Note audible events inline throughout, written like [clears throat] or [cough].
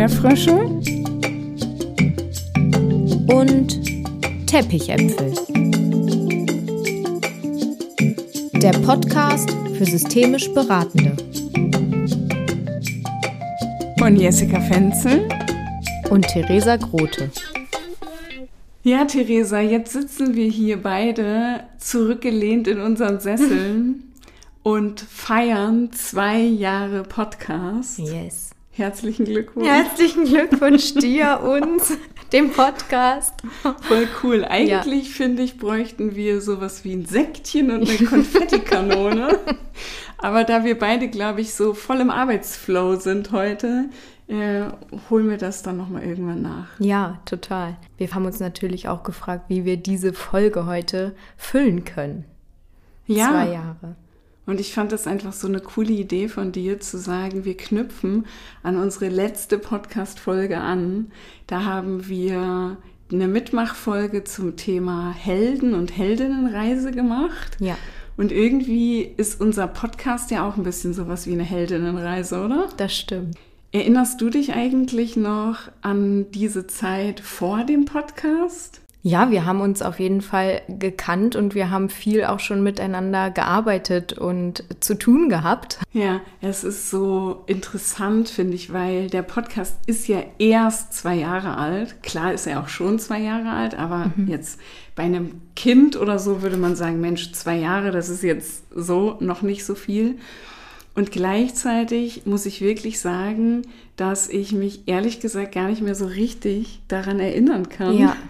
Erdbeerfrösche und Teppichäpfel. Der Podcast für systemisch Beratende. Von Jessica Fenzel und Theresa Grote. Ja, Theresa, jetzt sitzen wir hier beide zurückgelehnt in unseren Sesseln [laughs] und feiern zwei Jahre Podcast. Yes. Herzlichen Glückwunsch. Herzlichen Glückwunsch dir, uns, dem Podcast. Voll cool. Eigentlich ja. finde ich, bräuchten wir sowas wie ein Säckchen und eine Konfettikanone. [laughs] Aber da wir beide, glaube ich, so voll im Arbeitsflow sind heute, äh, holen wir das dann nochmal irgendwann nach. Ja, total. Wir haben uns natürlich auch gefragt, wie wir diese Folge heute füllen können. Ja. Zwei Jahre. Und ich fand das einfach so eine coole Idee von dir zu sagen, wir knüpfen an unsere letzte Podcast-Folge an. Da haben wir eine Mitmachfolge zum Thema Helden- und Heldinnenreise gemacht. Ja. Und irgendwie ist unser Podcast ja auch ein bisschen sowas wie eine Heldinnenreise, oder? Das stimmt. Erinnerst du dich eigentlich noch an diese Zeit vor dem Podcast? Ja, wir haben uns auf jeden Fall gekannt und wir haben viel auch schon miteinander gearbeitet und zu tun gehabt. Ja, es ist so interessant, finde ich, weil der Podcast ist ja erst zwei Jahre alt. Klar ist er auch schon zwei Jahre alt, aber mhm. jetzt bei einem Kind oder so würde man sagen, Mensch, zwei Jahre, das ist jetzt so noch nicht so viel. Und gleichzeitig muss ich wirklich sagen, dass ich mich ehrlich gesagt gar nicht mehr so richtig daran erinnern kann. Ja [laughs]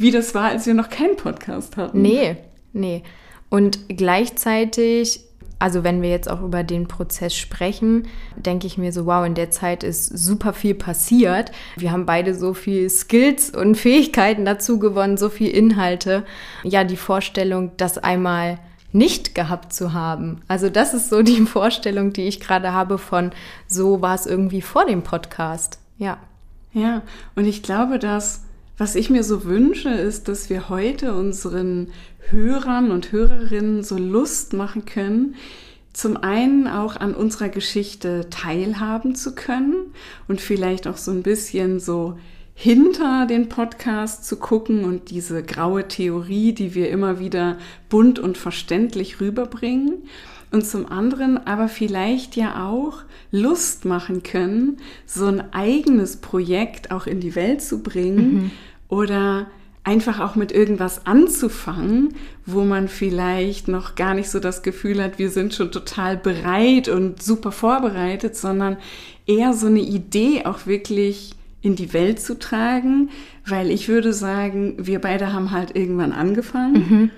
wie das war, als wir noch keinen Podcast hatten. Nee, nee. Und gleichzeitig, also wenn wir jetzt auch über den Prozess sprechen, denke ich mir so, wow, in der Zeit ist super viel passiert. Wir haben beide so viel Skills und Fähigkeiten dazu gewonnen, so viel Inhalte. Ja, die Vorstellung, das einmal nicht gehabt zu haben. Also das ist so die [laughs] Vorstellung, die ich gerade habe von, so war es irgendwie vor dem Podcast. Ja. Ja, und ich glaube, dass was ich mir so wünsche, ist, dass wir heute unseren Hörern und Hörerinnen so Lust machen können, zum einen auch an unserer Geschichte teilhaben zu können und vielleicht auch so ein bisschen so hinter den Podcast zu gucken und diese graue Theorie, die wir immer wieder bunt und verständlich rüberbringen. Und zum anderen aber vielleicht ja auch Lust machen können, so ein eigenes Projekt auch in die Welt zu bringen. Mhm oder einfach auch mit irgendwas anzufangen, wo man vielleicht noch gar nicht so das Gefühl hat, wir sind schon total bereit und super vorbereitet, sondern eher so eine Idee auch wirklich in die Welt zu tragen, weil ich würde sagen, wir beide haben halt irgendwann angefangen mhm.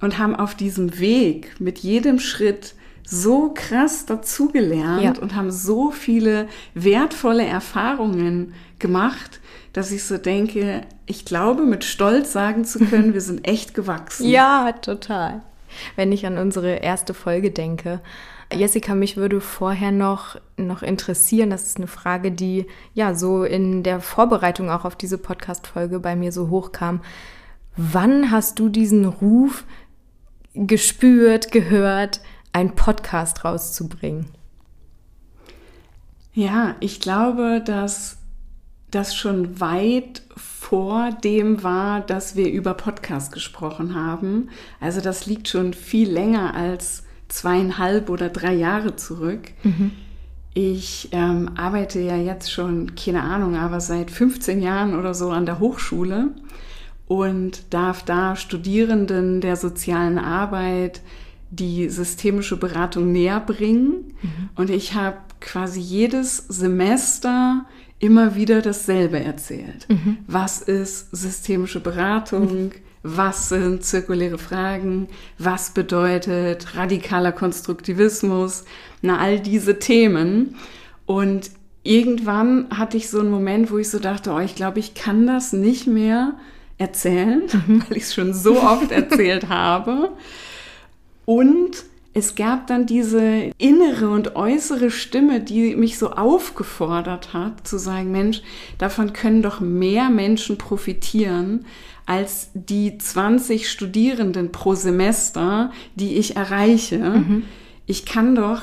und haben auf diesem Weg mit jedem Schritt so krass dazugelernt ja. und haben so viele wertvolle Erfahrungen gemacht, dass ich so denke, ich glaube, mit Stolz sagen zu können, wir sind echt gewachsen. [laughs] Ja, total. Wenn ich an unsere erste Folge denke. Jessica, mich würde vorher noch, noch interessieren, das ist eine Frage, die ja so in der Vorbereitung auch auf diese Podcast-Folge bei mir so hochkam. Wann hast du diesen Ruf gespürt, gehört, einen Podcast rauszubringen? Ja, ich glaube, dass das schon weit vor dem war, dass wir über Podcast gesprochen haben. Also das liegt schon viel länger als zweieinhalb oder drei Jahre zurück. Mhm. Ich ähm, arbeite ja jetzt schon, keine Ahnung, aber seit 15 Jahren oder so an der Hochschule und darf da Studierenden der sozialen Arbeit die systemische Beratung näher bringen. Mhm. Und ich habe quasi jedes Semester immer wieder dasselbe erzählt. Mhm. Was ist systemische Beratung? Mhm. Was sind zirkuläre Fragen? Was bedeutet radikaler Konstruktivismus? Na, all diese Themen. Und irgendwann hatte ich so einen Moment, wo ich so dachte, oh, ich glaube, ich kann das nicht mehr erzählen, mhm. [laughs] weil ich es schon so oft erzählt [laughs] habe. Und es gab dann diese innere und äußere Stimme, die mich so aufgefordert hat, zu sagen, Mensch, davon können doch mehr Menschen profitieren als die 20 Studierenden pro Semester, die ich erreiche. Mhm. Ich kann doch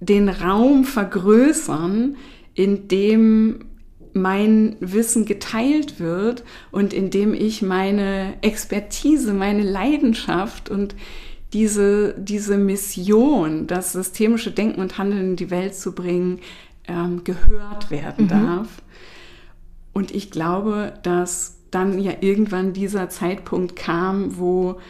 den Raum vergrößern, in dem mein Wissen geteilt wird und in dem ich meine Expertise, meine Leidenschaft und diese, diese Mission, das systemische Denken und Handeln in die Welt zu bringen, ähm, gehört werden mhm. darf. Und ich glaube, dass dann ja irgendwann dieser Zeitpunkt kam, wo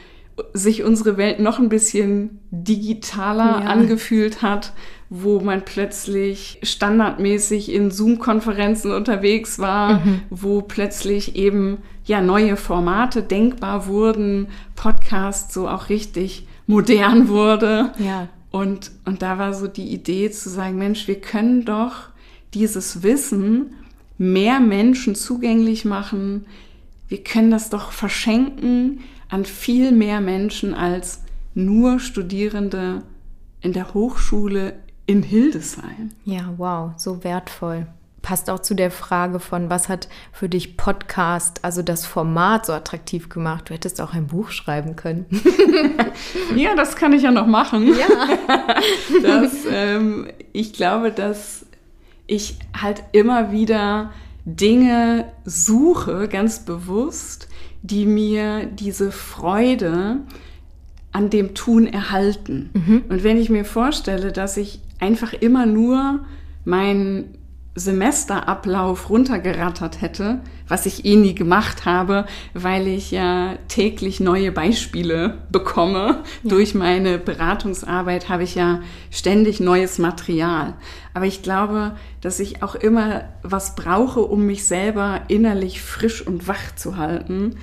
sich unsere Welt noch ein bisschen digitaler ja. angefühlt hat, wo man plötzlich standardmäßig in Zoom-Konferenzen unterwegs war, mhm. wo plötzlich eben ja neue Formate denkbar wurden, Podcast so auch richtig modern wurde. Ja. Und, und da war so die Idee zu sagen, Mensch, wir können doch dieses Wissen mehr Menschen zugänglich machen. Wir können das doch verschenken an viel mehr Menschen als nur Studierende in der Hochschule in Hildesheim. Ja, wow, so wertvoll. Passt auch zu der Frage von, was hat für dich Podcast, also das Format so attraktiv gemacht? Du hättest auch ein Buch schreiben können. [laughs] ja, das kann ich ja noch machen. Ja. [laughs] das, ähm, ich glaube, dass ich halt immer wieder Dinge suche, ganz bewusst, die mir diese Freude an dem Tun erhalten. Mhm. Und wenn ich mir vorstelle, dass ich einfach immer nur meinen Semesterablauf runtergerattert hätte, was ich eh nie gemacht habe, weil ich ja täglich neue Beispiele bekomme. Ja. Durch meine Beratungsarbeit habe ich ja ständig neues Material. Aber ich glaube, dass ich auch immer was brauche, um mich selber innerlich frisch und wach zu halten.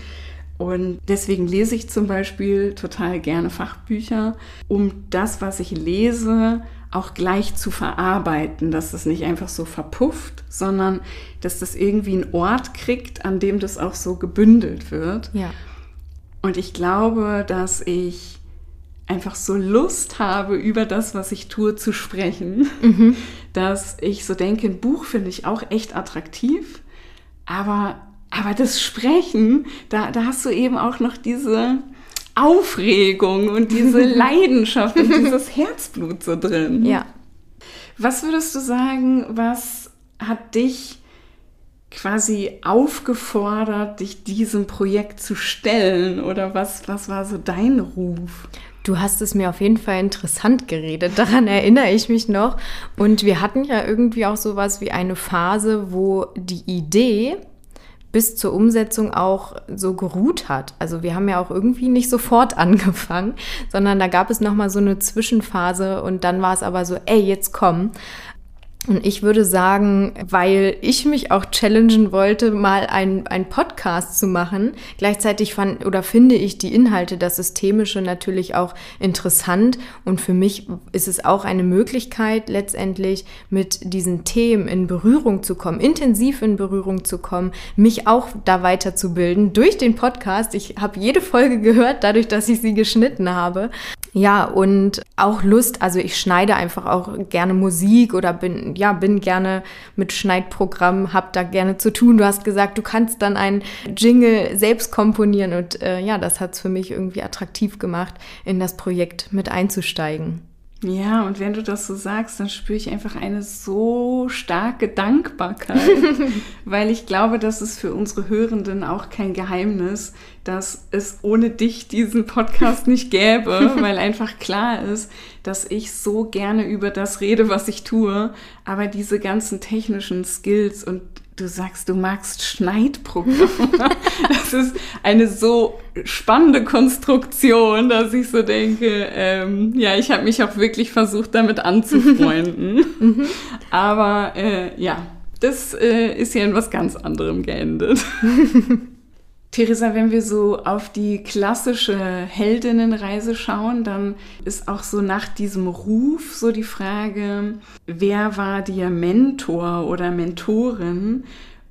Und deswegen lese ich zum Beispiel total gerne Fachbücher, um das, was ich lese, auch gleich zu verarbeiten, dass das nicht einfach so verpufft, sondern dass das irgendwie einen Ort kriegt, an dem das auch so gebündelt wird. Ja. Und ich glaube, dass ich einfach so Lust habe, über das, was ich tue, zu sprechen, mhm. [laughs] dass ich so denke, ein Buch finde ich auch echt attraktiv, aber aber das Sprechen, da, da hast du eben auch noch diese Aufregung und diese [laughs] Leidenschaft und dieses Herzblut so drin. Ja. Was würdest du sagen, was hat dich quasi aufgefordert, dich diesem Projekt zu stellen? Oder was, was war so dein Ruf? Du hast es mir auf jeden Fall interessant geredet, daran erinnere ich mich noch. Und wir hatten ja irgendwie auch sowas wie eine Phase, wo die Idee bis zur Umsetzung auch so geruht hat. Also wir haben ja auch irgendwie nicht sofort [laughs] angefangen, sondern da gab es noch mal so eine Zwischenphase und dann war es aber so, ey, jetzt komm. Und ich würde sagen, weil ich mich auch challengen wollte, mal einen Podcast zu machen. Gleichzeitig fand oder finde ich die Inhalte, das Systemische natürlich auch interessant. Und für mich ist es auch eine Möglichkeit, letztendlich mit diesen Themen in Berührung zu kommen, intensiv in Berührung zu kommen, mich auch da weiterzubilden durch den Podcast. Ich habe jede Folge gehört, dadurch, dass ich sie geschnitten habe. Ja, und auch Lust, also ich schneide einfach auch gerne Musik oder bin, ja, bin gerne mit Schneidprogrammen, hab da gerne zu tun. Du hast gesagt, du kannst dann einen Jingle selbst komponieren und äh, ja, das hat's für mich irgendwie attraktiv gemacht, in das Projekt mit einzusteigen. Ja, und wenn du das so sagst, dann spüre ich einfach eine so starke Dankbarkeit, [laughs] weil ich glaube, dass es für unsere Hörenden auch kein Geheimnis, dass es ohne dich diesen Podcast nicht gäbe, [laughs] weil einfach klar ist, dass ich so gerne über das rede, was ich tue, aber diese ganzen technischen Skills und du sagst, du magst Schneidprogramme. [laughs] das ist eine so spannende Konstruktion, dass ich so denke, ähm, ja, ich habe mich auch wirklich versucht, damit anzufreunden. [laughs] Mhm. Aber äh, ja, das äh, ist ja in was ganz anderem geendet. [laughs] Theresa, wenn wir so auf die klassische Heldinnenreise schauen, dann ist auch so nach diesem Ruf so die Frage, wer war dir Mentor oder Mentorin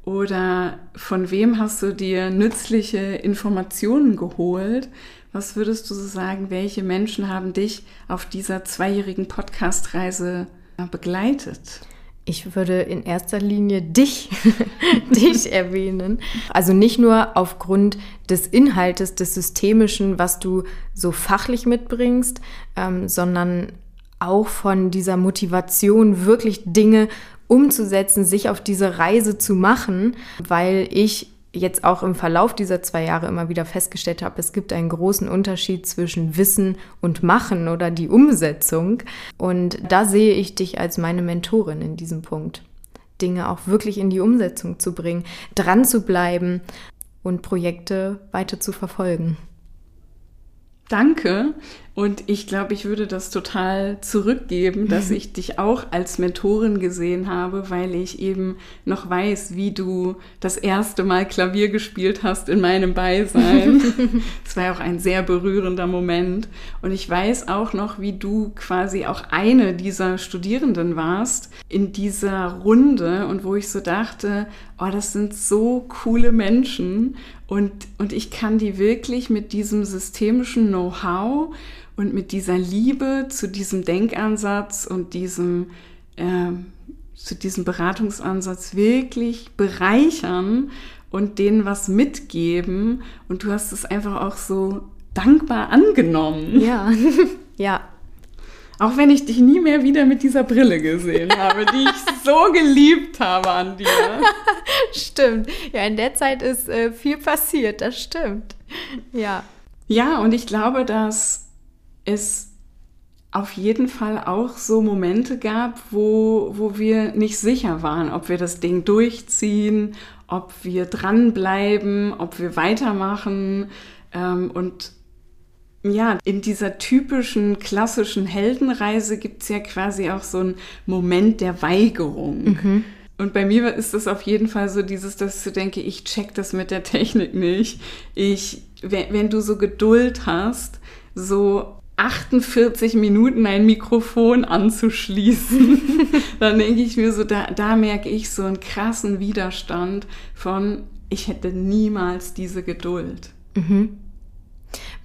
oder von wem hast du dir nützliche Informationen geholt? Was würdest du so sagen, welche Menschen haben dich auf dieser zweijährigen Podcastreise begleitet? Ich würde in erster Linie dich, [laughs] dich erwähnen. Also nicht nur aufgrund des Inhaltes, des Systemischen, was du so fachlich mitbringst, ähm, sondern auch von dieser Motivation, wirklich Dinge umzusetzen, sich auf diese Reise zu machen, weil ich jetzt auch im Verlauf dieser zwei Jahre immer wieder festgestellt habe, es gibt einen großen Unterschied zwischen Wissen und Machen oder die Umsetzung. Und da sehe ich dich als meine Mentorin in diesem Punkt. Dinge auch wirklich in die Umsetzung zu bringen, dran zu bleiben und Projekte weiter zu verfolgen. Danke. Und ich glaube, ich würde das total zurückgeben, dass [laughs] ich dich auch als Mentorin gesehen habe, weil ich eben noch weiß, wie du das erste Mal Klavier gespielt hast in meinem Beisein. [laughs] Es war ja auch ein sehr berührender Moment. Und ich weiß auch noch, wie du quasi auch eine dieser Studierenden warst in dieser Runde und wo ich so dachte, oh, das sind so coole Menschen und, und ich kann die wirklich mit diesem systemischen Know-how und mit dieser Liebe zu diesem Denkansatz und diesem, äh, zu diesem Beratungsansatz wirklich bereichern und denen was mitgeben. Und du hast es einfach auch so dankbar angenommen. Ja, [laughs] ja. Auch wenn ich dich nie mehr wieder mit dieser Brille gesehen habe, die ich [laughs] so geliebt habe an dir. [laughs] stimmt. Ja, in der Zeit ist äh, viel passiert, das stimmt. Ja. Ja, und ich glaube, dass es auf jeden Fall auch so Momente gab, wo, wo wir nicht sicher waren, ob wir das Ding durchziehen, ob wir dranbleiben, ob wir weitermachen. Ähm, und ja, in dieser typischen klassischen Heldenreise gibt es ja quasi auch so einen Moment der Weigerung. Mhm. Und bei mir ist es auf jeden Fall so dieses, dass ich denke, ich check das mit der Technik nicht. Ich, wenn, wenn du so Geduld hast, so 48 Minuten ein Mikrofon anzuschließen, [laughs] dann denke ich mir so, da, da merke ich so einen krassen Widerstand von, ich hätte niemals diese Geduld. Mhm.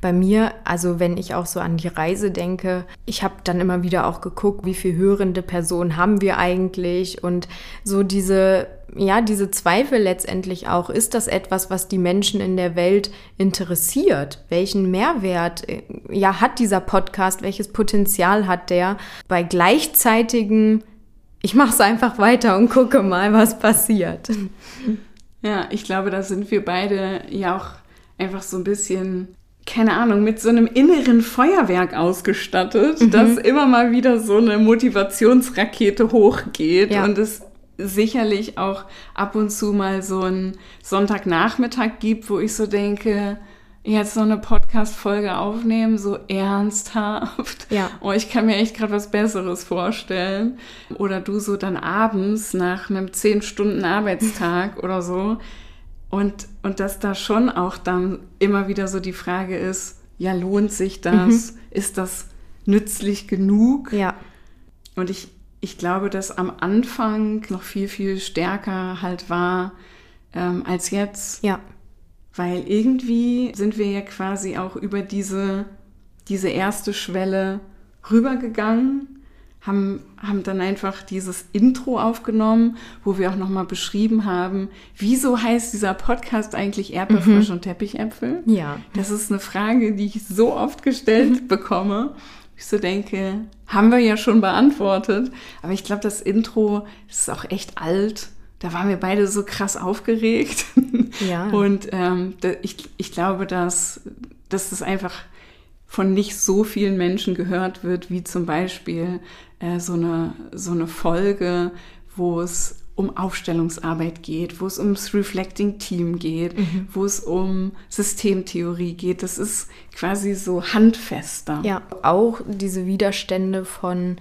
Bei mir, also wenn ich auch so an die Reise denke, ich habe dann immer wieder auch geguckt, wie viel hörende Personen haben wir eigentlich und so diese, ja, diese Zweifel letztendlich auch, ist das etwas, was die Menschen in der Welt interessiert? Welchen Mehrwert, äh, ja, hat dieser Podcast? Welches Potenzial hat der? Bei gleichzeitigen, ich mache es einfach weiter und gucke mal, was passiert. Ja, ich glaube, da sind wir beide ja auch einfach so ein bisschen keine Ahnung, mit so einem inneren Feuerwerk ausgestattet, mhm. dass immer mal wieder so eine Motivationsrakete hochgeht ja. und es sicherlich auch ab und zu mal so einen Sonntagnachmittag gibt, wo ich so denke, jetzt so eine Podcast-Folge aufnehmen, so ernsthaft. Ja. Oh, ich kann mir echt gerade was Besseres vorstellen. Oder du so dann abends nach einem zehn Stunden Arbeitstag oder so und, und dass da schon auch dann immer wieder so die Frage ist, ja, lohnt sich das? Mhm. Ist das nützlich genug? Ja. Und ich, ich glaube, dass am Anfang noch viel, viel stärker halt war ähm, als jetzt. Ja. Weil irgendwie sind wir ja quasi auch über diese, diese erste Schwelle rübergegangen haben, haben dann einfach dieses Intro aufgenommen, wo wir auch nochmal beschrieben haben, wieso heißt dieser Podcast eigentlich Erdbeerfrosch mhm. und Teppichäpfel? Ja. Das ist eine Frage, die ich so oft gestellt bekomme. Ich so denke, haben wir ja schon beantwortet. Aber ich glaube, das Intro ist auch echt alt. Da waren wir beide so krass aufgeregt. Ja. [laughs] Und ähm, ich, ich glaube, dass, dass das einfach von nicht so vielen Menschen gehört wird, wie zum Beispiel äh, so, eine, so eine Folge, wo es um Aufstellungsarbeit geht, wo es ums Reflecting Team geht, mhm. wo es um Systemtheorie geht. Das ist quasi so handfester. Ja, auch diese Widerstände von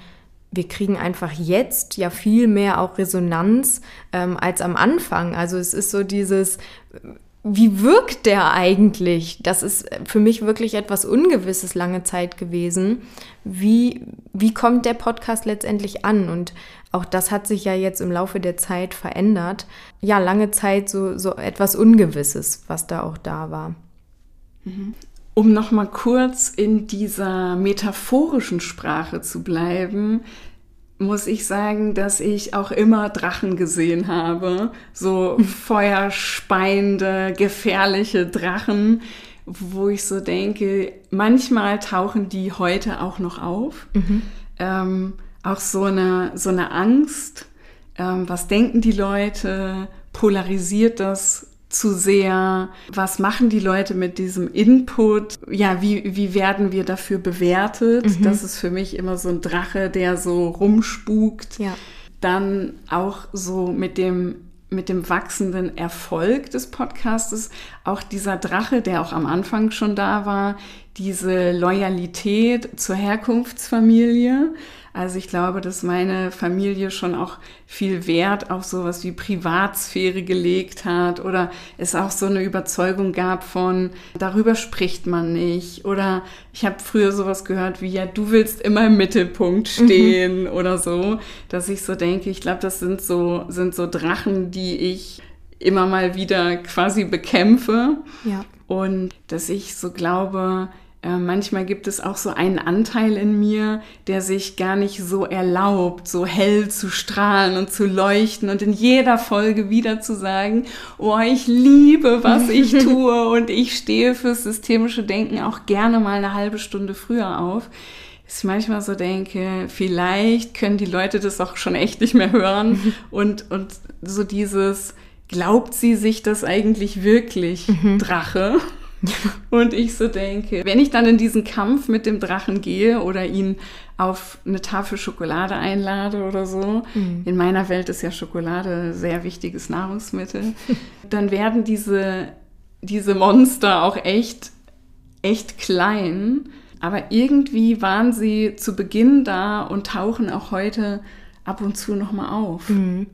wir kriegen einfach jetzt ja viel mehr auch Resonanz ähm, als am Anfang. Also es ist so dieses, wie wirkt der eigentlich? Das ist für mich wirklich etwas Ungewisses lange Zeit gewesen. Wie, wie kommt der Podcast letztendlich an? Und auch das hat sich ja jetzt im Laufe der Zeit verändert. Ja, lange Zeit so, so etwas Ungewisses, was da auch da war. Mhm. Um nochmal kurz in dieser metaphorischen Sprache zu bleiben, muss ich sagen, dass ich auch immer Drachen gesehen habe. So [laughs] feuerspeiende, gefährliche Drachen, wo ich so denke, manchmal tauchen die heute auch noch auf. Mhm. Ähm, auch so eine, so eine Angst, ähm, was denken die Leute, polarisiert das zu sehr, was machen die Leute mit diesem Input, ja, wie, wie werden wir dafür bewertet, mhm. das ist für mich immer so ein Drache, der so rumspukt. Ja. Dann auch so mit dem mit dem wachsenden Erfolg des Podcastes auch dieser Drache, der auch am Anfang schon da war, diese Loyalität zur Herkunftsfamilie. Also ich glaube, dass meine Familie schon auch viel Wert auf sowas wie Privatsphäre gelegt hat oder es auch so eine Überzeugung gab von, darüber spricht man nicht. Oder ich habe früher sowas gehört wie, ja, du willst immer im Mittelpunkt mhm. stehen mhm. oder so, dass ich so denke, ich glaube, das sind so, sind so Drachen, die ich immer mal wieder quasi bekämpfe. Ja. Und dass ich so glaube, äh, manchmal gibt es auch so einen Anteil in mir, der sich gar nicht so erlaubt, so hell zu strahlen und zu leuchten und in jeder Folge wieder zu sagen, oh, ich liebe, was ich [laughs] tue und ich stehe fürs systemische Denken auch gerne mal eine halbe Stunde früher auf. Dass ich manchmal so denke, vielleicht können die Leute das auch schon echt nicht mehr hören [laughs] und, und so dieses, glaubt sie sich das eigentlich wirklich, mhm. Drache? [laughs] Und ich so denke, wenn ich dann in diesen Kampf mit dem Drachen gehe oder ihn auf eine Tafel Schokolade einlade oder so, mhm. in meiner Welt ist ja Schokolade ein sehr wichtiges Nahrungsmittel, [laughs] dann werden diese, diese Monster auch echt, echt klein. Aber irgendwie waren sie zu Beginn da und tauchen auch heute ab und zu nochmal auf. Mhm.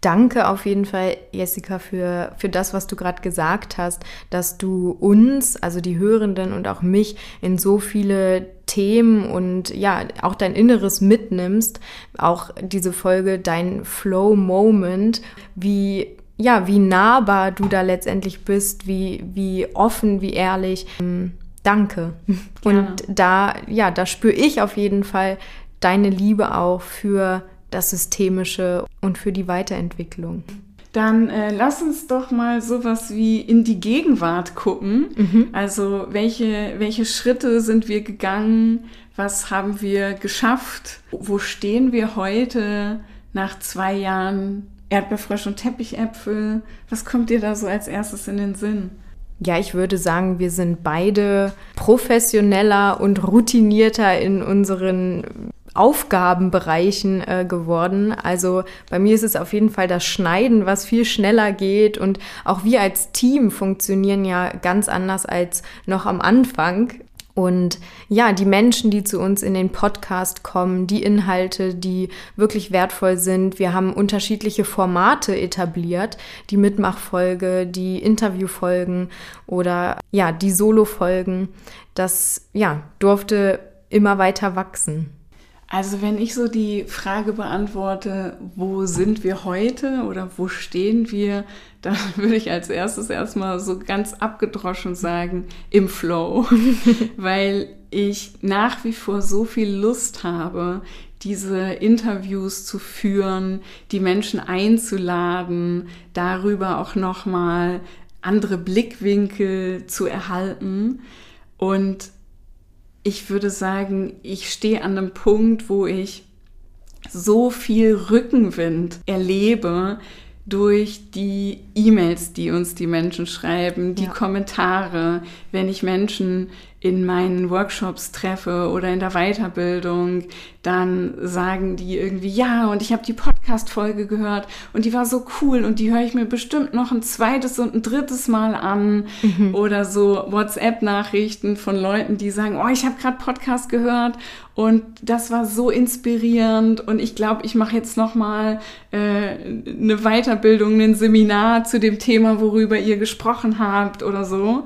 Danke auf jeden Fall, Jessica, für, für das, was du gerade gesagt hast, dass du uns, also die Hörenden und auch mich in so viele Themen und ja, auch dein Inneres mitnimmst. Auch diese Folge, dein Flow-Moment, wie ja, wie nahbar du da letztendlich bist, wie, wie offen, wie ehrlich. Ähm, danke. Gerne. Und da, ja, da spüre ich auf jeden Fall deine Liebe auch für das Systemische und für die Weiterentwicklung. Dann äh, lass uns doch mal sowas wie in die Gegenwart gucken. Mhm. Also welche, welche Schritte sind wir gegangen? Was haben wir geschafft? Wo stehen wir heute nach zwei Jahren Erdbeerfrosch und Teppichäpfel? Was kommt dir da so als erstes in den Sinn? Ja, ich würde sagen, wir sind beide professioneller und routinierter in unseren Aufgabenbereichen äh, geworden. Also bei mir ist es auf jeden Fall das Schneiden, was viel schneller geht und auch wir als Team funktionieren ja ganz anders als noch am Anfang. Und ja, die Menschen, die zu uns in den Podcast kommen, die Inhalte, die wirklich wertvoll sind. Wir haben unterschiedliche Formate etabliert, die Mitmachfolge, die Interviewfolgen oder ja, die Solofolgen. Das ja, durfte immer weiter wachsen. Also wenn ich so die Frage beantworte, wo sind wir heute oder wo stehen wir, dann [laughs] würde ich als erstes erstmal so ganz abgedroschen sagen, im Flow, [laughs] weil ich nach wie vor so viel Lust habe, diese Interviews zu führen, die Menschen einzuladen, darüber auch nochmal andere Blickwinkel zu erhalten. Und ich würde sagen, ich stehe an einem Punkt, wo ich so viel Rückenwind erlebe durch die E-Mails, die uns die Menschen schreiben, die ja. Kommentare, wenn ich Menschen in meinen Workshops treffe oder in der Weiterbildung, dann sagen die irgendwie, ja, und ich habe die Podcast-Folge gehört und die war so cool und die höre ich mir bestimmt noch ein zweites und ein drittes Mal an. Mhm. Oder so WhatsApp-Nachrichten von Leuten, die sagen, oh, ich habe gerade Podcast gehört und das war so inspirierend und ich glaube, ich mache jetzt noch mal äh, eine Weiterbildung, ein Seminar zu dem Thema, worüber ihr gesprochen habt oder so.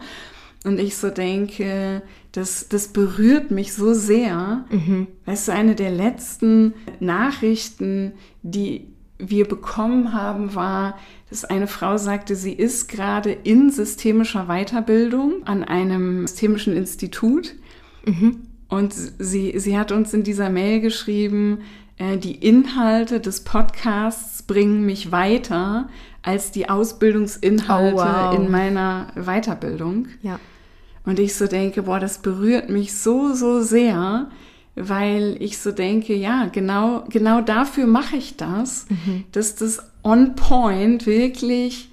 Und ich so denke, das, das berührt mich so sehr. Mhm. Weißt du, eine der letzten Nachrichten, die wir bekommen haben, war, dass eine Frau sagte, sie ist gerade in systemischer Weiterbildung an einem systemischen Institut. Mhm. Und sie, sie hat uns in dieser Mail geschrieben, äh, die Inhalte des Podcasts bringen mich weiter als die Ausbildungsinhalte oh, wow. in meiner Weiterbildung. Ja. Und ich so denke, boah, das berührt mich so, so sehr, weil ich so denke, ja, genau, genau dafür mache ich das, mhm. dass das on point wirklich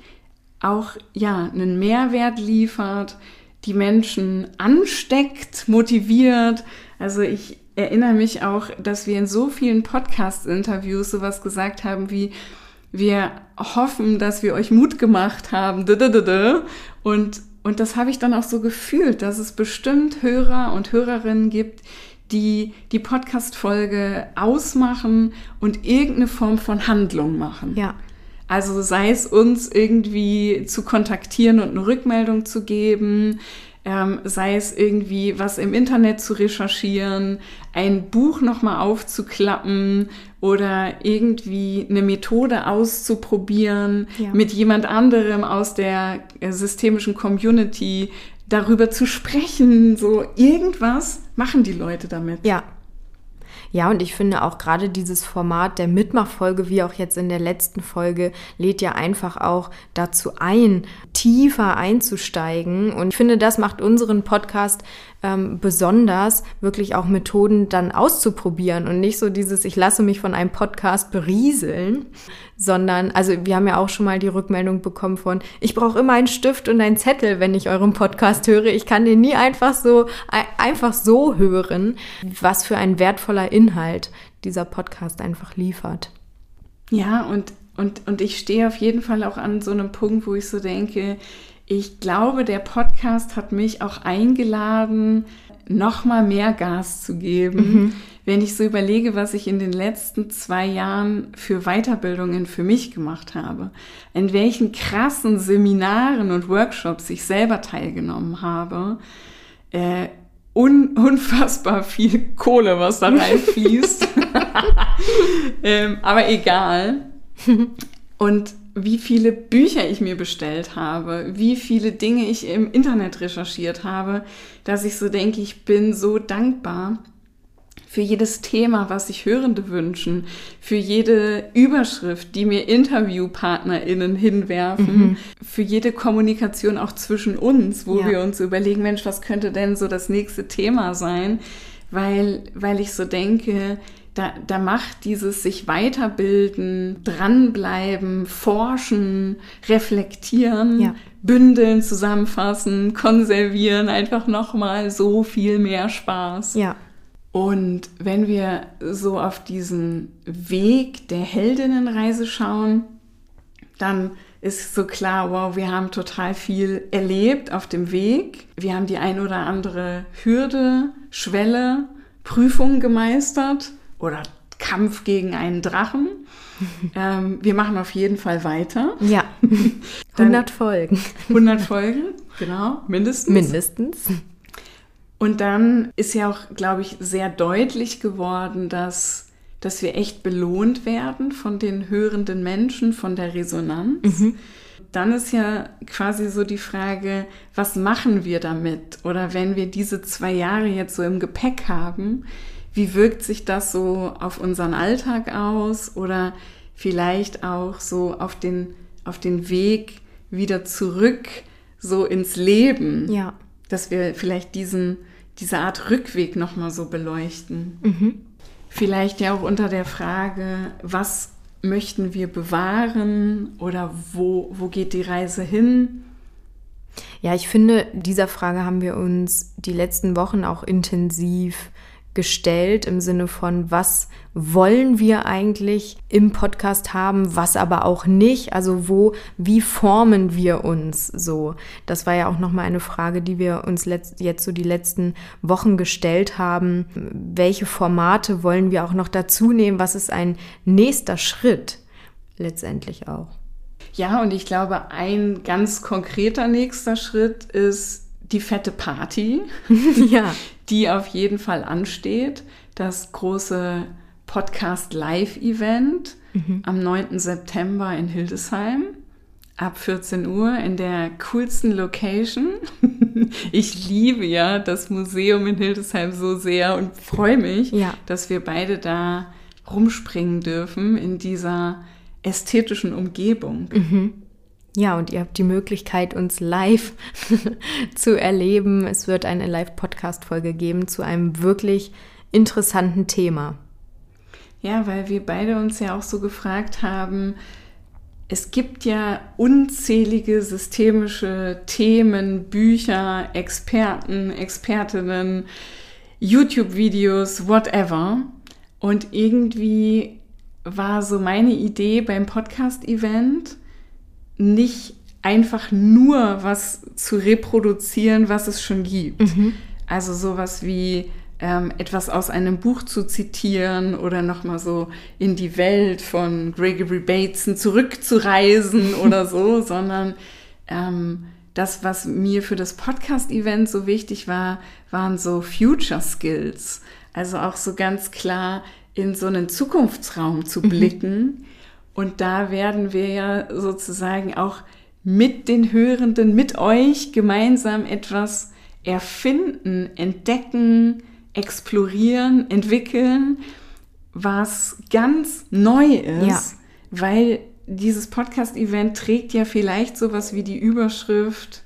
auch, ja, einen Mehrwert liefert, die Menschen ansteckt, motiviert. Also ich erinnere mich auch, dass wir in so vielen Podcast-Interviews sowas gesagt haben wie, wir hoffen, dass wir euch Mut gemacht haben. Und, und das habe ich dann auch so gefühlt, dass es bestimmt Hörer und Hörerinnen gibt, die die Podcast-Folge ausmachen und irgendeine Form von Handlung machen. Ja. Also sei es uns irgendwie zu kontaktieren und eine Rückmeldung zu geben, ähm, sei es irgendwie was im Internet zu recherchieren, ein Buch nochmal aufzuklappen oder irgendwie eine Methode auszuprobieren, ja. mit jemand anderem aus der äh, systemischen Community darüber zu sprechen, so irgendwas machen die Leute damit. Ja, ja, und ich finde auch gerade dieses Format der Mitmachfolge, wie auch jetzt in der letzten Folge, lädt ja einfach auch dazu ein, tiefer einzusteigen. Und ich finde, das macht unseren Podcast ähm, besonders, wirklich auch Methoden dann auszuprobieren und nicht so dieses, ich lasse mich von einem Podcast berieseln, sondern, also wir haben ja auch schon mal die Rückmeldung bekommen von, ich brauche immer einen Stift und einen Zettel, wenn ich euren Podcast höre. Ich kann den nie einfach so, einfach so hören, was für ein wertvoller Inhalt dieser Podcast einfach liefert. Ja, und, und, und ich stehe auf jeden Fall auch an so einem Punkt, wo ich so denke, ich glaube, der Podcast hat mich auch eingeladen, noch mal mehr Gas zu geben. Mhm. Wenn ich so überlege, was ich in den letzten zwei Jahren für Weiterbildungen für mich gemacht habe, in welchen krassen Seminaren und Workshops ich selber teilgenommen habe, äh, un unfassbar viel Kohle, was da reinfließt. [laughs] [laughs] ähm, aber egal. [laughs] Und wie viele Bücher ich mir bestellt habe, wie viele Dinge ich im Internet recherchiert habe, dass ich so denke, ich bin so dankbar für jedes Thema, was sich Hörende wünschen, für jede Überschrift, die mir InterviewpartnerInnen hinwerfen, mhm. für jede Kommunikation auch zwischen uns, wo ja. wir uns überlegen, Mensch, was könnte denn so das nächste Thema sein? Weil, weil ich so denke, da, da macht dieses sich weiterbilden, dranbleiben, forschen, reflektieren, ja. bündeln, zusammenfassen, konservieren einfach nochmal so viel mehr Spaß. Ja. Und wenn wir so auf diesen Weg der Heldinnenreise schauen, dann ist so klar, wow, wir haben total viel erlebt auf dem Weg. Wir haben die ein oder andere Hürde, Schwelle, Prüfung gemeistert oder Kampf gegen einen Drachen. [laughs] ähm, wir machen auf jeden Fall weiter. Ja. [laughs] 100 Folgen. 100 Folgen, genau, mindestens. Mindestens. Und dann ist ja auch, glaube ich, sehr deutlich geworden, dass, dass wir echt belohnt werden von den hörenden Menschen, von der Resonanz. Mhm. Dann ist ja quasi so die Frage, was machen wir damit? Oder wenn wir diese zwei Jahre jetzt so im Gepäck haben, wie wirkt sich das so auf unseren Alltag aus oder vielleicht auch so auf den, auf den Weg wieder zurück so ins Leben. Ja. Dass wir vielleicht diesen, diese Art Rückweg nochmal so beleuchten. Mhm. Vielleicht ja auch unter der Frage, was möchten wir bewahren oder wo, wo geht die Reise hin? Ja, ich finde, dieser Frage haben wir uns die letzten Wochen auch intensiv gestellt im Sinne von, was wollen wir eigentlich im Podcast haben, was aber auch nicht, also wo, wie formen wir uns so? Das war ja auch nochmal eine Frage, die wir uns jetzt so die letzten Wochen gestellt haben. Welche Formate wollen wir auch noch dazu nehmen? Was ist ein nächster Schritt letztendlich auch? Ja, und ich glaube, ein ganz konkreter nächster Schritt ist die fette Party. [laughs] ja die auf jeden Fall ansteht. Das große Podcast Live-Event mhm. am 9. September in Hildesheim ab 14 Uhr in der coolsten Location. [laughs] Ich liebe ja das Museum in Hildesheim so sehr und freue mich, ja. dass wir beide da rumspringen dürfen in dieser ästhetischen Umgebung. Mhm. Ja, und ihr habt die Möglichkeit, uns live [laughs] zu erleben. Es wird eine Live-Podcast-Folge geben zu einem wirklich interessanten Thema. Ja, weil wir beide uns ja auch so gefragt haben, es gibt ja unzählige systemische Themen, Bücher, Experten, Expertinnen, YouTube-Videos, whatever. Und irgendwie war so meine Idee beim Podcast-Event, nicht einfach nur was zu reproduzieren, was es schon gibt. Mhm. Also sowas wie ähm, etwas aus einem Buch zu zitieren oder nochmal so in die Welt von Gregory Bateson zurückzureisen [laughs] oder so, sondern ähm, das, was mir für das Podcast-Event so wichtig war, waren so Future Skills. Also auch so ganz klar in so einen Zukunftsraum zu mhm. blicken. Mhm. Und da werden wir ja sozusagen auch mit den Hörenden, mit euch gemeinsam etwas erfinden, entdecken, explorieren, entwickeln, was ganz neu ist, ja. weil dieses Podcast-Event trägt ja vielleicht sowas wie die Überschrift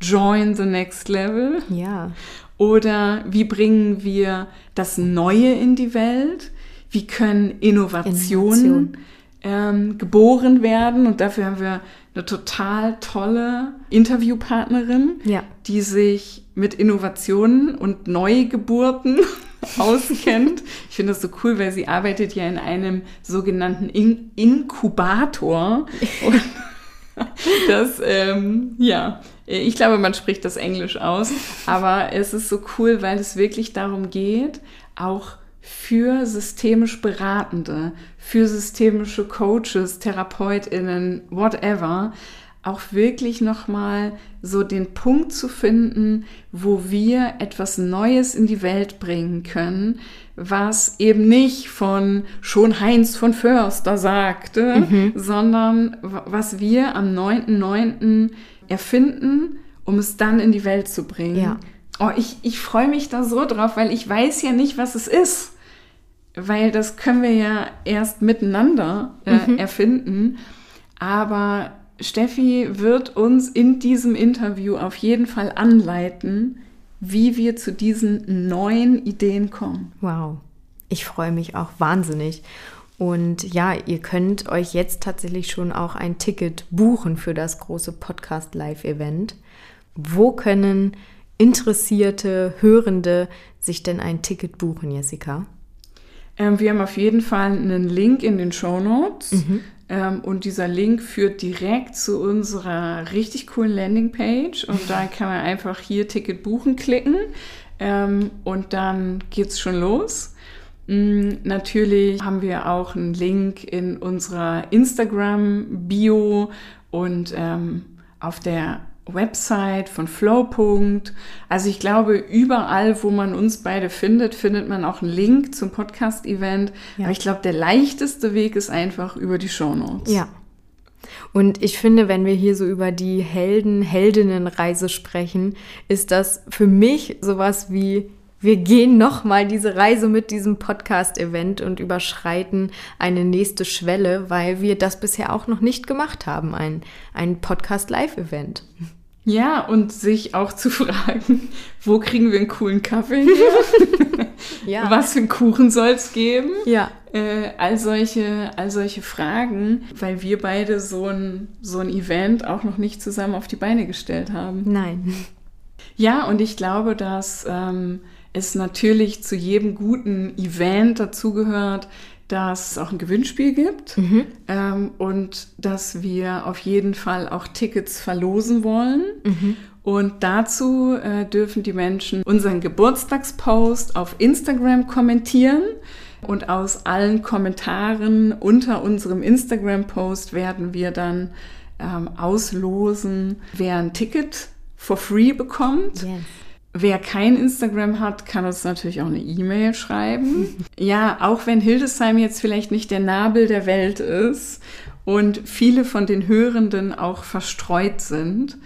Join the Next Level. Ja. Oder wie bringen wir das Neue in die Welt? Wie können Innovationen Innovation. Ähm, geboren werden? Und dafür haben wir eine total tolle Interviewpartnerin, ja. die sich mit Innovationen und Neugeburten [laughs] auskennt. Ich finde das so cool, weil sie arbeitet ja in einem sogenannten In Inkubator. Und [laughs] das, ähm, ja, ich glaube, man spricht das Englisch aus, aber es ist so cool, weil es wirklich darum geht, auch für systemisch Beratende, für systemische Coaches, TherapeutInnen, whatever, auch wirklich nochmal so den Punkt zu finden, wo wir etwas Neues in die Welt bringen können, was eben nicht von schon Heinz von Förster sagte, mhm. sondern was wir am 9.9. erfinden, um es dann in die Welt zu bringen. Ja. Oh, ich, ich freue mich da so drauf, weil ich weiß ja nicht, was es ist. Weil das können wir ja erst miteinander äh, mhm. erfinden. Aber Steffi wird uns in diesem Interview auf jeden Fall anleiten, wie wir zu diesen neuen Ideen kommen. Wow, ich freue mich auch wahnsinnig. Und ja, ihr könnt euch jetzt tatsächlich schon auch ein Ticket buchen für das große Podcast Live Event. Wo können interessierte Hörende sich denn ein Ticket buchen, Jessica? Ähm, wir haben auf jeden Fall einen Link in den Show Notes. Mhm. Ähm, und dieser Link führt direkt zu unserer richtig coolen Landingpage. Und da kann man einfach hier Ticket buchen klicken. Ähm, und dann geht's schon los. Mm, natürlich haben wir auch einen Link in unserer Instagram-Bio und ähm, auf der Website von Flowpunkt. Also ich glaube, überall, wo man uns beide findet, findet man auch einen Link zum Podcast-Event. Ja. Aber ich glaube, der leichteste Weg ist einfach über die Shownotes. Ja. Und ich finde, wenn wir hier so über die Helden, Heldinnenreise sprechen, ist das für mich sowas wie wir gehen nochmal diese Reise mit diesem Podcast-Event und überschreiten eine nächste Schwelle, weil wir das bisher auch noch nicht gemacht haben, ein, ein Podcast-Live-Event. Ja, und sich auch zu [laughs] fragen, wo kriegen wir einen coolen Kaffee her? [laughs] ja. Was für einen Kuchen soll es geben? Ja. Äh, all, solche, all solche Fragen, weil wir beide so ein, so ein Event auch noch nicht zusammen auf die Beine gestellt haben. Nein. Ja, und ich glaube, dass ähm, es natürlich zu jedem guten Event dazugehört, dass es auch ein Gewinnspiel gibt mhm. ähm, und dass wir auf jeden Fall auch Tickets verlosen wollen. Mhm. Und dazu äh, dürfen die Menschen unseren Geburtstagspost auf Instagram kommentieren. Und aus allen Kommentaren unter unserem Instagram-Post werden wir dann ähm, auslosen, wer ein Ticket for free bekommt. Yes. Wer kein Instagram hat, kann uns natürlich auch eine E-Mail schreiben. [laughs] Ja, auch wenn Hildesheim jetzt vielleicht nicht der Nabel der Welt ist und viele von den Hörenden auch verstreut sind,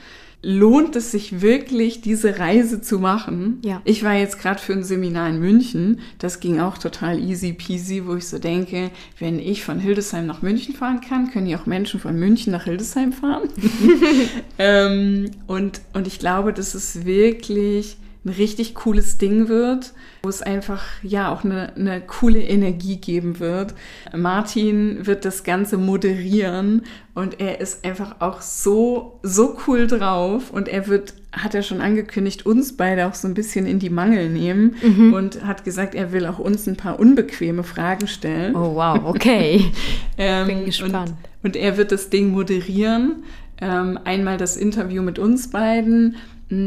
lohnt es sich wirklich, diese Reise zu machen. Ja. Ich war jetzt gerade für ein Seminar in München. Das ging auch total easy peasy, wo ich so denke, wenn ich von Hildesheim nach München fahren kann, können ja auch Menschen von München nach Hildesheim fahren. [laughs] [laughs] ähm, und, und ich glaube, das ist wirklich ein richtig cooles Ding wird, wo es einfach ja auch eine, eine coole Energie geben wird. Martin wird das Ganze moderieren und er ist einfach auch so, so cool drauf und er wird, hat er schon angekündigt, uns beide auch so ein bisschen in die Mangel nehmen mhm. und hat gesagt, er will auch uns ein paar unbequeme Fragen stellen. Oh wow, okay. [laughs] ähm, Bin gespannt. Und, und, er wird das Ding moderieren. Ähm, einmal das Interview mit uns beiden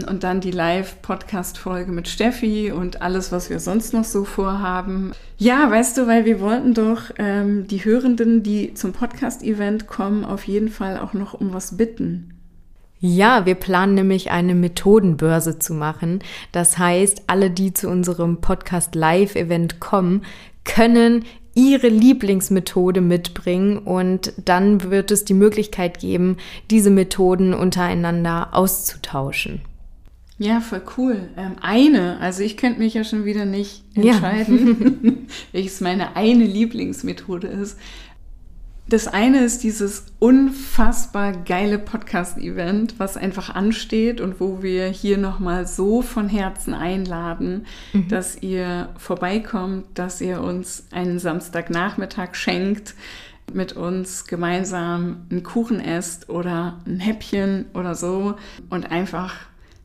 und dann die Live-Podcast-Folge mit Steffi und alles, was wir sonst noch so vorhaben. Ja, weißt du, weil wir wollten doch ähm, die Hörenden, die zum Podcast-Event kommen, auf jeden Fall auch noch um was bitten. Ja, wir planen nämlich eine Methodenbörse zu machen. Das heißt, alle, die zu unserem Podcast Live-Event kommen, können ihre Lieblingsmethode mitbringen und dann wird es die Möglichkeit geben, diese Methoden untereinander auszutauschen. Ja, voll cool. Ähm, eine, also ich könnte mich ja schon wieder nicht entscheiden, ja. [laughs] welches meine eine Lieblingsmethode ist. Das eine ist dieses unfassbar geile Podcast-Event, was einfach ansteht und wo wir hier nochmal so von Herzen einladen, mhm. dass ihr vorbeikommt, dass ihr uns einen Samstagnachmittag schenkt, mit uns gemeinsam einen Kuchen esst oder ein Häppchen oder so und einfach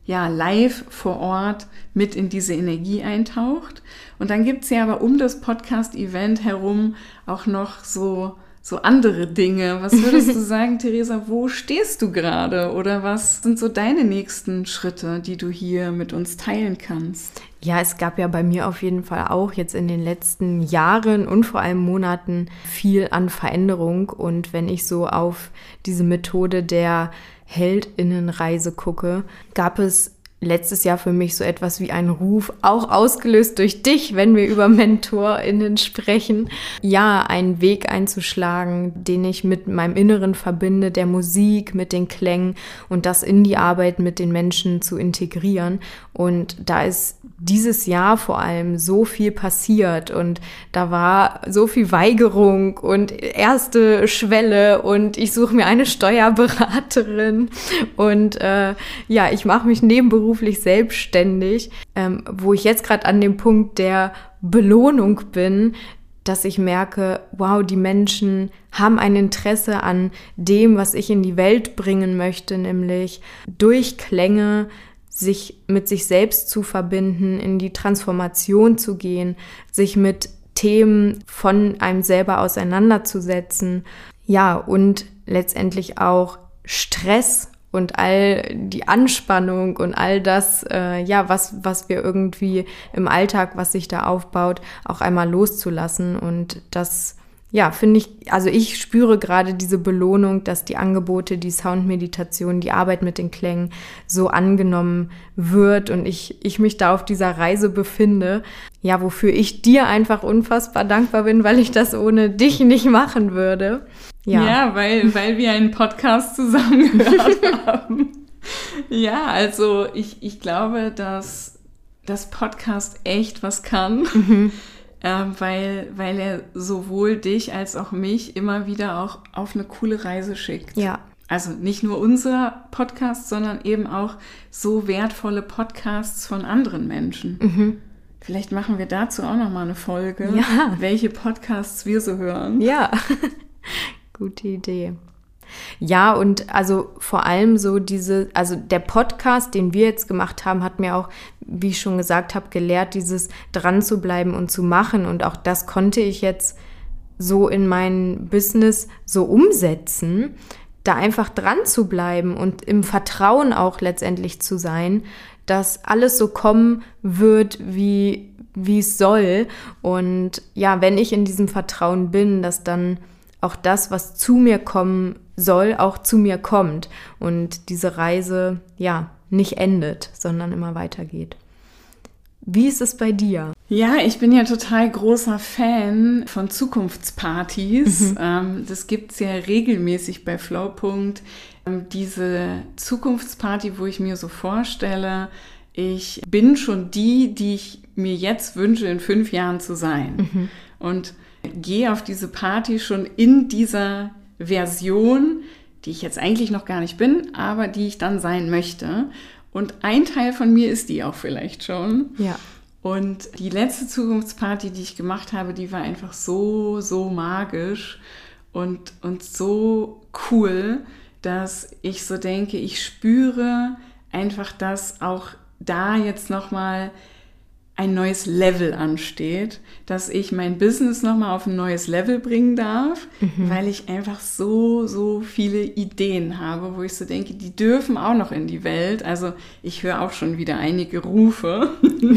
ja, live vor Ort mit in diese Energie eintaucht. Und dann gibt's ja aber um das Podcast-Event herum auch noch so so andere Dinge. Was würdest du [laughs] sagen, Theresa, wo stehst du gerade oder was sind so deine nächsten Schritte, die du hier mit uns teilen kannst? Ja, es gab ja bei mir auf jeden Fall auch jetzt in den letzten Jahren und vor allem Monaten viel an Veränderung. Und wenn ich so auf diese Methode der Heldinnenreise gucke, gab es letztes Jahr für mich so etwas wie ein Ruf, auch ausgelöst durch dich, wenn wir über MentorInnen sprechen. Ja, einen Weg einzuschlagen, den ich mit meinem Inneren verbinde, der Musik, mit den Klängen und das in die Arbeit mit den Menschen zu integrieren. Und da ist dieses Jahr vor allem so viel passiert und da war so viel Weigerung und erste Schwelle und ich suche mir eine Steuerberaterin und äh, ja, ich mache mich nebenberuflich selbstständig, ähm, wo ich jetzt gerade an dem Punkt der Belohnung bin, dass ich merke, wow, die Menschen haben ein Interesse an dem, was ich in die Welt bringen möchte, nämlich durch Klänge sich mit sich selbst zu verbinden, in die Transformation zu gehen, sich mit Themen von einem selber auseinanderzusetzen. Ja, und letztendlich auch Stress und all die Anspannung und all das, äh, ja, was, was wir irgendwie im Alltag, was sich da aufbaut, auch einmal loszulassen und das ja, finde ich, also ich spüre gerade diese Belohnung, dass die Angebote, die Soundmeditation, die Arbeit mit den Klängen so angenommen wird und ich, ich mich da auf dieser Reise befinde. Ja, wofür ich dir einfach unfassbar dankbar bin, weil ich das ohne dich nicht machen würde. Ja, ja weil, weil wir einen Podcast zusammen [laughs] gehört haben. Ja, also ich, ich glaube, dass das Podcast echt was kann. Mhm äh, weil, weil er sowohl dich als auch mich immer wieder auch auf eine coole Reise schickt. Ja. Also nicht nur unser Podcast, sondern eben auch so wertvolle Podcasts von anderen Menschen. Mhm. Vielleicht machen wir dazu auch noch mal eine Folge, ja. welche Podcasts wir so hören. Ja, [laughs] gute Idee. Ja, und also vor allem so diese, also der Podcast, den wir jetzt gemacht haben, hat mir auch, wie ich schon gesagt habe, gelehrt, dieses dran zu bleiben und zu machen. Und auch das konnte ich jetzt so in mein Business so umsetzen, da einfach dran zu bleiben und im Vertrauen auch letztendlich zu sein, dass alles so kommen wird, wie wie es soll. Und ja, wenn ich in diesem Vertrauen bin, dass dann auch das, was zu mir kommen soll, auch zu mir kommt und diese Reise ja nicht endet, sondern immer weitergeht. Wie ist es bei dir? Ja, ich bin ja total großer Fan von Zukunftspartys. Mhm. Ähm, das gibt es ja regelmäßig bei Flowpunkt. Ähm, diese Zukunftsparty, wo ich mir so vorstelle, ich bin schon die, die ich mir jetzt wünsche, in fünf Jahren zu sein. Mhm. Und gehe auf diese Party schon in dieser Version, die ich jetzt eigentlich noch gar nicht bin, aber die ich dann sein möchte. Und ein Teil von mir ist die auch vielleicht schon. Ja. Und die letzte Zukunftsparty, die ich gemacht habe, die war einfach so, so magisch und, und so cool, dass ich so denke, ich spüre einfach, dass auch da jetzt nochmal ein neues Level ansteht, dass ich mein Business nochmal auf ein neues Level bringen darf, mhm. weil ich einfach so, so viele Ideen habe, wo ich so denke, die dürfen auch noch in die Welt. Also ich höre auch schon wieder einige Rufe,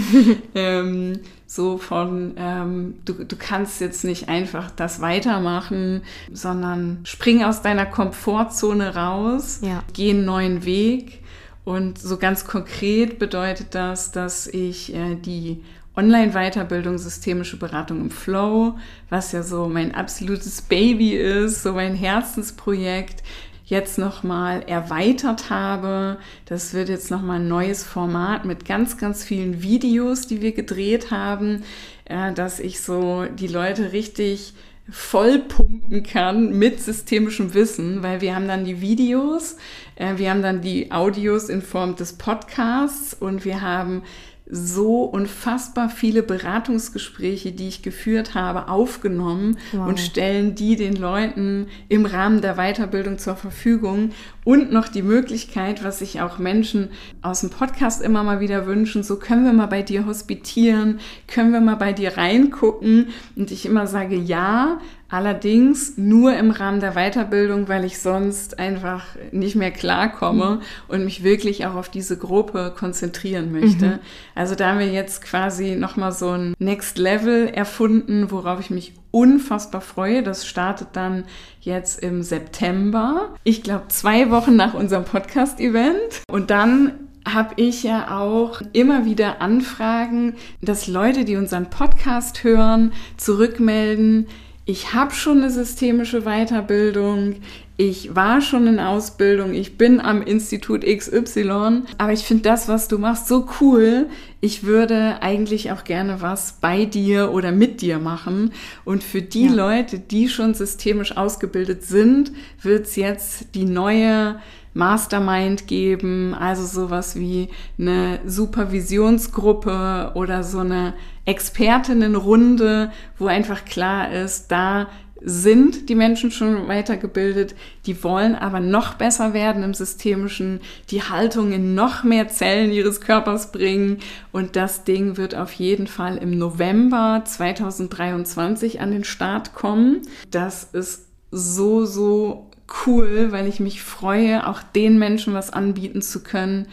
[laughs] ähm, so von, ähm, du, du kannst jetzt nicht einfach das weitermachen, sondern spring aus deiner Komfortzone raus, ja. geh einen neuen Weg und so ganz konkret bedeutet das, dass ich äh, die Online-Weiterbildung Systemische Beratung im Flow, was ja so mein absolutes Baby ist, so mein Herzensprojekt, jetzt nochmal erweitert habe. Das wird jetzt nochmal ein neues Format mit ganz, ganz vielen Videos, die wir gedreht haben, äh, dass ich so die Leute richtig vollpumpen kann mit systemischem Wissen, weil wir haben dann die Videos, äh, wir haben dann die Audios in Form des Podcasts und wir haben so unfassbar viele Beratungsgespräche, die ich geführt habe, aufgenommen wow. und stellen die den Leuten im Rahmen der Weiterbildung zur Verfügung und noch die Möglichkeit, was sich auch Menschen aus dem Podcast immer mal wieder wünschen, so können wir mal bei dir hospitieren, können wir mal bei dir reingucken und ich immer sage ja, Allerdings nur im Rahmen der Weiterbildung, weil ich sonst einfach nicht mehr klarkomme mhm. und mich wirklich auch auf diese Gruppe konzentrieren möchte. Mhm. Also da haben wir jetzt quasi nochmal so ein Next Level erfunden, worauf ich mich unfassbar freue. Das startet dann jetzt im September. Ich glaube, zwei Wochen nach unserem Podcast-Event. Und dann habe ich ja auch immer wieder Anfragen, dass Leute, die unseren Podcast hören, zurückmelden, ich habe schon eine systemische Weiterbildung, ich war schon in Ausbildung, ich bin am Institut XY, aber ich finde das, was du machst, so cool. Ich würde eigentlich auch gerne was bei dir oder mit dir machen. Und für die ja. Leute, die schon systemisch ausgebildet sind, wird es jetzt die neue Mastermind geben, also sowas wie eine Supervisionsgruppe oder so eine Expertinnenrunde, wo einfach klar ist, da sind die Menschen schon weitergebildet, die wollen aber noch besser werden im Systemischen, die Haltung in noch mehr Zellen ihres Körpers bringen. Und das Ding wird auf jeden Fall im November 2023 an den Start kommen. Das ist so, so cool, weil ich mich freue, auch den Menschen was anbieten zu können,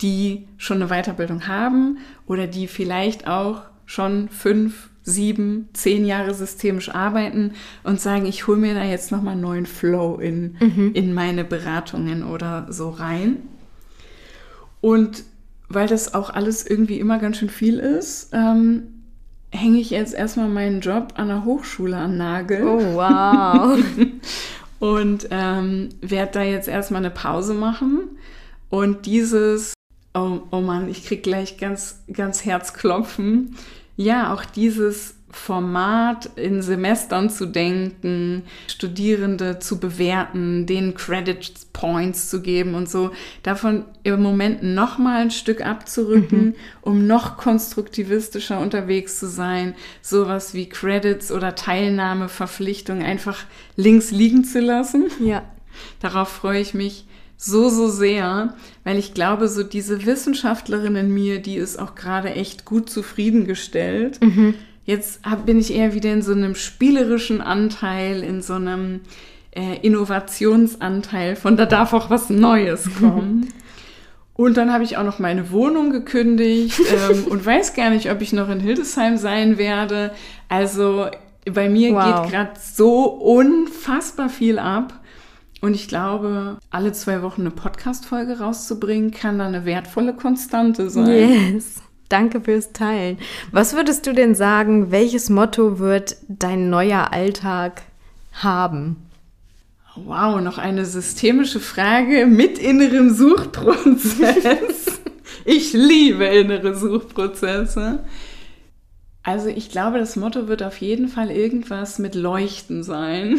die schon eine Weiterbildung haben oder die vielleicht auch schon fünf, sieben, zehn Jahre systemisch arbeiten und sagen, ich hole mir da jetzt nochmal einen neuen Flow in, mhm. in meine Beratungen oder so rein. Und weil das auch alles irgendwie immer ganz schön viel ist, ähm, hänge ich jetzt erstmal meinen Job an der Hochschule an Nagel. Oh, wow. [laughs] und ähm, werde da jetzt erstmal eine Pause machen. Und dieses, oh, oh Mann, ich krieg gleich ganz, ganz Herzklopfen. Ja, auch dieses Format in Semestern zu denken, Studierende zu bewerten, denen Credit Points zu geben und so, davon im Moment noch mal ein Stück abzurücken, mhm. um noch konstruktivistischer unterwegs zu sein, sowas wie Credits oder Teilnahmeverpflichtung einfach links liegen zu lassen. Ja. Darauf freue ich mich so, so sehr, weil ich glaube, so diese Wissenschaftlerin in mir, die ist auch gerade echt gut zufriedengestellt. Mhm Jetzt hab, bin ich eher wieder in so einem spielerischen Anteil, in so einem äh, Innovationsanteil, von da darf auch was Neues [laughs] kommen. und dann habe ich auch noch meine Wohnung gekündigt [laughs] ähm, und weiß gar nicht, ob ich noch in Hildesheim sein werde. Also bei mir wow. geht gerade so unfassbar viel ab. Und ich glaube, alle zwei Wochen eine Podcast-Folge rauszubringen, kann da eine wertvolle Konstante sein. Yes. Danke fürs Teilen. Was würdest du denn sagen, welches Motto wird dein neuer Alltag haben? Wow, noch eine systemische Frage mit innerem Suchprozess. [laughs] ich liebe innere Suchprozesse. Also ich glaube, das Motto wird auf jeden Fall irgendwas mit Leuchten sein.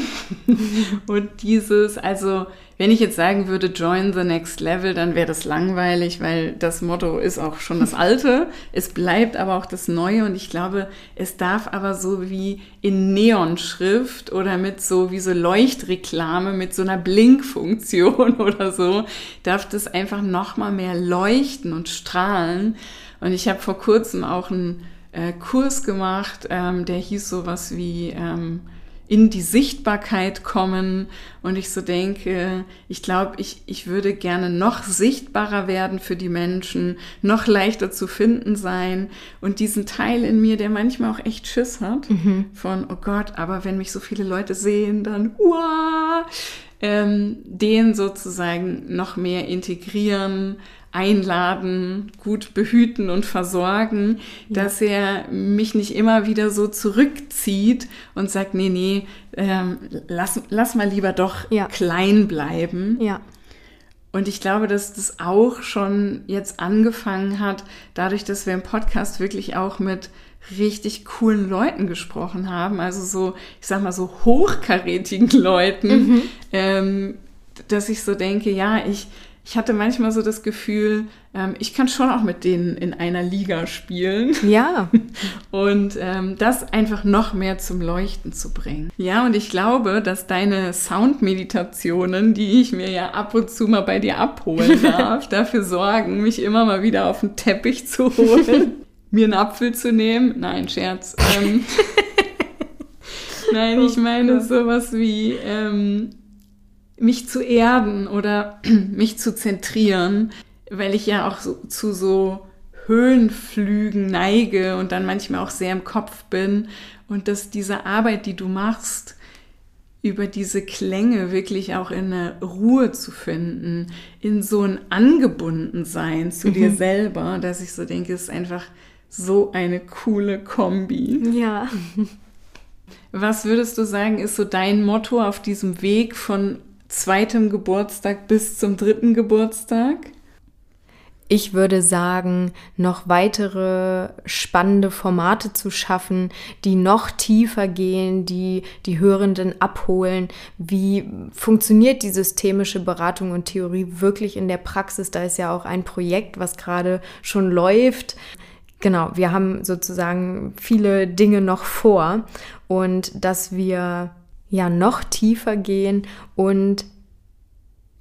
[laughs] und dieses, also wenn ich jetzt sagen würde, join the next level, dann wäre das langweilig, weil das Motto ist auch schon das alte. [laughs] es bleibt aber auch das neue und ich glaube, es darf aber so wie in Neonschrift oder mit so wie so Leuchtreklame mit so einer Blinkfunktion [laughs] oder so, darf das einfach noch mal mehr leuchten und strahlen. Und ich habe vor kurzem auch einen äh, Kurs gemacht, ähm, der hieß sowas wie ähm, in die Sichtbarkeit kommen. Und ich so denke, ich glaube, ich, ich würde gerne noch sichtbarer werden für die Menschen, noch leichter zu finden sein. Und diesen Teil in mir, der manchmal auch echt Schiss hat, mhm. von, oh Gott, aber wenn mich so viele Leute sehen, dann, uah, ähm, den sozusagen noch mehr integrieren, einladen, gut behüten und versorgen, ja. dass er mich nicht immer wieder so zurückzieht und sagt, nee, nee, ähm, lass, lass mal lieber doch ja. klein bleiben. Ja. Und ich glaube, dass das auch schon jetzt angefangen hat, dadurch, dass wir im Podcast wirklich auch mit richtig coolen Leuten gesprochen haben, also so, ich sag mal so hochkarätigen Leuten, mhm. ähm, dass ich so denke, ja, ich, ich hatte manchmal so das Gefühl, ähm, ich kann schon auch mit denen in einer Liga spielen. Ja. [laughs] Und ähm, das einfach noch mehr zum Leuchten zu bringen. Ja, und ich glaube, dass deine Soundmeditationen, die ich mir ja ab und zu mal bei dir abholen [laughs] darf, dafür sorgen, mich immer mal wieder auf den Teppich zu holen, [laughs] mir einen Apfel zu nehmen. Nein, Scherz. Ähm, Nein, ich meine sowas wie, ähm, mich zu erden oder [clears throat] mich zu zentrieren, weil ich ja auch so, zu so Höhenflügen neige und dann manchmal auch sehr im Kopf bin und dass diese Arbeit, die du machst, über diese Klänge wirklich auch in eine Ruhe zu finden, in so ein Angebundensein zu mhm. dir selber, dass ich so denke, ist einfach so eine coole Kombi. Ja. Was würdest du sagen, ist so dein Motto auf diesem Weg von zweitem Geburtstag bis zum dritten Geburtstag? Ich würde sagen, noch weitere spannende Formate zu schaffen, die noch tiefer gehen, die die Hörenden abholen. Wie funktioniert die systemische Beratung und Theorie wirklich in der Praxis? Da ist ja auch ein Projekt, was gerade schon läuft. Genau, wir haben sozusagen viele Dinge noch vor und dass wir ja noch tiefer gehen und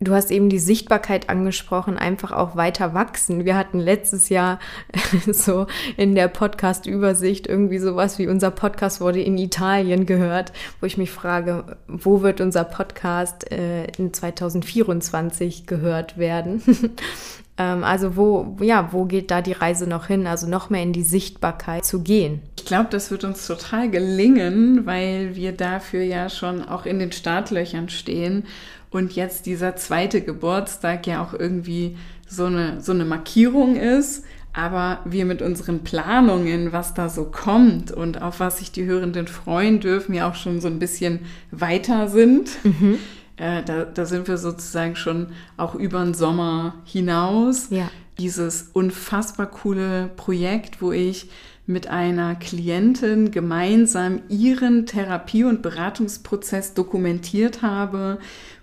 Du hast eben die Sichtbarkeit angesprochen, einfach auch weiter wachsen. Wir hatten letztes Jahr [laughs] so in der Podcast-Übersicht irgendwie sowas wie unser Podcast wurde in Italien gehört, wo ich mich frage, wo wird unser Podcast äh, in 2024 gehört werden? [laughs] ähm, also wo, ja, wo geht da die Reise noch hin? Also noch mehr in die Sichtbarkeit zu gehen. Ich glaube, das wird uns total gelingen, weil wir dafür ja schon auch in den Startlöchern stehen und jetzt dieser zweite Geburtstag ja auch irgendwie so eine, so eine Markierung ist, aber wir mit unseren Planungen, was da so kommt und auf was sich die Hörenden freuen dürfen, ja auch schon so ein bisschen weiter sind. Mhm. Äh, da, da sind wir sozusagen schon auch über den Sommer hinaus. Ja. Dieses unfassbar coole Projekt, wo ich mit einer Klientin gemeinsam ihren Therapie- und Beratungsprozess dokumentiert habe,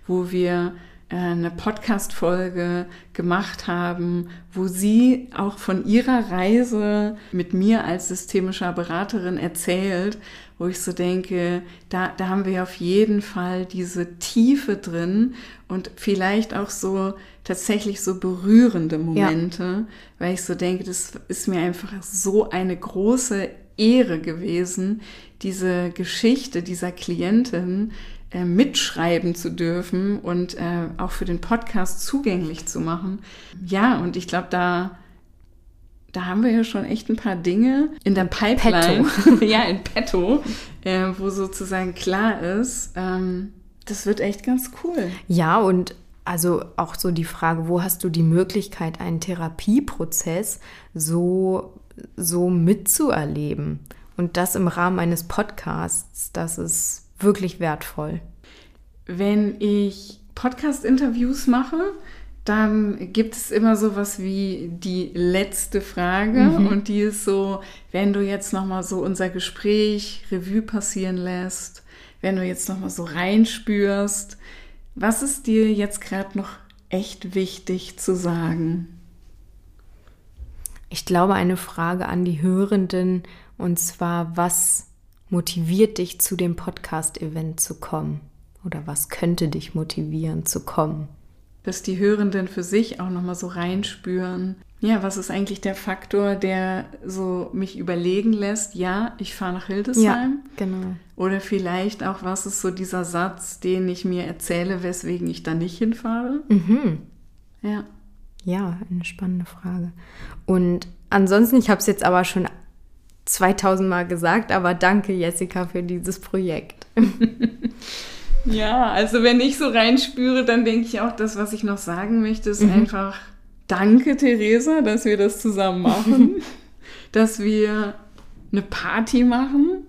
wo wir äh, eine Podcast-Folge gemacht haben, wo sie auch von ihrer Reise mit mir als systemischer Beraterin erzählt, wo ich so denke, da, da haben wir auf jeden Fall diese Tiefe drin und vielleicht auch so tatsächlich so berührende Momente, ja. weil ich so denke, das ist mir einfach so eine große Ehre gewesen, diese Geschichte dieser Klientin äh, mitschreiben zu dürfen und äh, auch für den Podcast zugänglich zu machen. Ja, und ich glaube, da, da haben wir ja schon echt ein paar Dinge in der Pipeline, petto. [laughs] ja, in petto, äh, wo sozusagen klar ist, ähm, das wird echt ganz cool. Ja, und also auch so die Frage, wo hast du die Möglichkeit, einen Therapieprozess so, so mitzuerleben? Und das im Rahmen eines Podcasts, das ist wirklich wertvoll. Wenn ich Podcast-Interviews mache, dann gibt es immer sowas wie die letzte Frage mhm. und die ist so, wenn du jetzt noch mal so unser Gespräch Revue passieren lässt, wenn du jetzt noch mal so reinspürst, was ist dir jetzt gerade noch echt wichtig zu sagen? Ich glaube, eine Frage an die Hörenden und zwar, was motiviert dich zu dem Podcast-Event zu kommen? Oder was könnte dich motivieren zu kommen? Dass die Hörenden für sich auch nochmal so reinspüren. Ja, was ist eigentlich der Faktor, der so mich überlegen lässt, ja, ich fahre nach Hildesheim? Ja, genau. Oder vielleicht auch, was ist so dieser Satz, den ich mir erzähle, weswegen ich da nicht hinfahre? Mhm. Ja. Ja, eine spannende Frage. Und ansonsten, ich habe es jetzt aber schon 2000 Mal gesagt, aber danke Jessica für dieses Projekt. [laughs] Ja, also wenn ich so reinspüre, dann denke ich auch, das, was ich noch sagen möchte, ist mhm. einfach Danke, Theresa, dass wir das zusammen machen, [laughs] dass wir eine Party machen.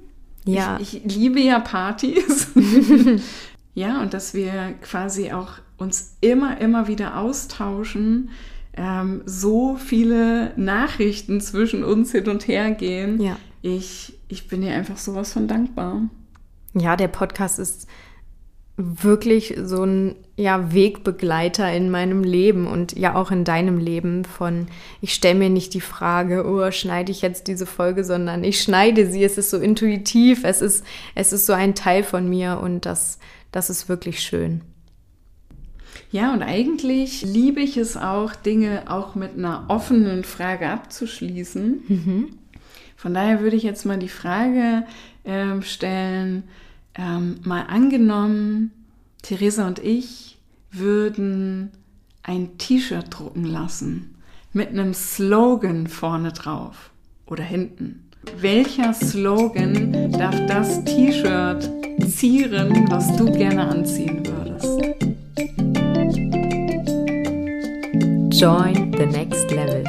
Ja. Ich, ich liebe ja Partys. [laughs] ja, und dass wir quasi auch uns immer, immer wieder austauschen, ähm, so viele Nachrichten zwischen uns hin und her gehen. Ja. Ich, ich bin dir einfach sowas von dankbar. Ja, der Podcast ist wirklich so ein ja, Wegbegleiter in meinem Leben und ja auch in deinem Leben von, ich stelle mir nicht die Frage, oh, schneide ich jetzt diese Folge, sondern ich schneide sie, es ist so intuitiv, es ist, es ist so ein Teil von mir und das, das ist wirklich schön. Ja, und eigentlich liebe ich es auch, Dinge auch mit einer offenen Frage abzuschließen. Mhm. Von daher würde ich jetzt mal die Frage äh, stellen, ähm, mal angenommen, Theresa und ich würden ein T-Shirt drucken lassen mit einem Slogan vorne drauf oder hinten. Welcher Slogan darf das T-Shirt zieren, was du gerne anziehen würdest? Join the next level.